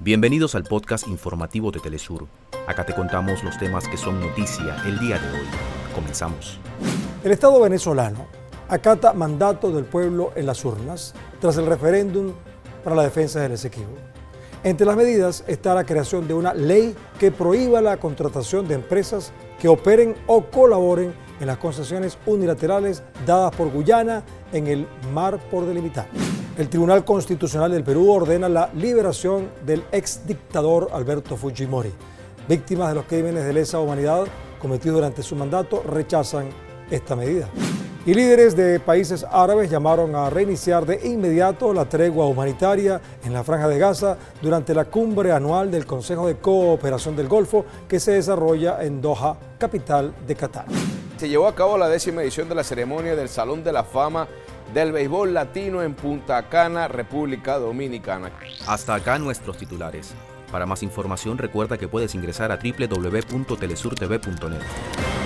Bienvenidos al podcast informativo de Telesur. Acá te contamos los temas que son noticia el día de hoy. Comenzamos. El Estado venezolano acata mandato del pueblo en las urnas tras el referéndum para la defensa del Esequibo. Entre las medidas está la creación de una ley que prohíba la contratación de empresas que operen o colaboren en las concesiones unilaterales dadas por Guyana en el mar por delimitar. El Tribunal Constitucional del Perú ordena la liberación del ex dictador Alberto Fujimori. Víctimas de los crímenes de lesa humanidad cometidos durante su mandato rechazan esta medida. Y líderes de países árabes llamaron a reiniciar de inmediato la tregua humanitaria en la franja de Gaza durante la cumbre anual del Consejo de Cooperación del Golfo que se desarrolla en Doha, capital de Qatar. Se llevó a cabo la décima edición de la ceremonia del Salón de la Fama del Béisbol Latino en Punta Cana, República Dominicana. Hasta acá nuestros titulares. Para más información recuerda que puedes ingresar a www.telesurtv.net.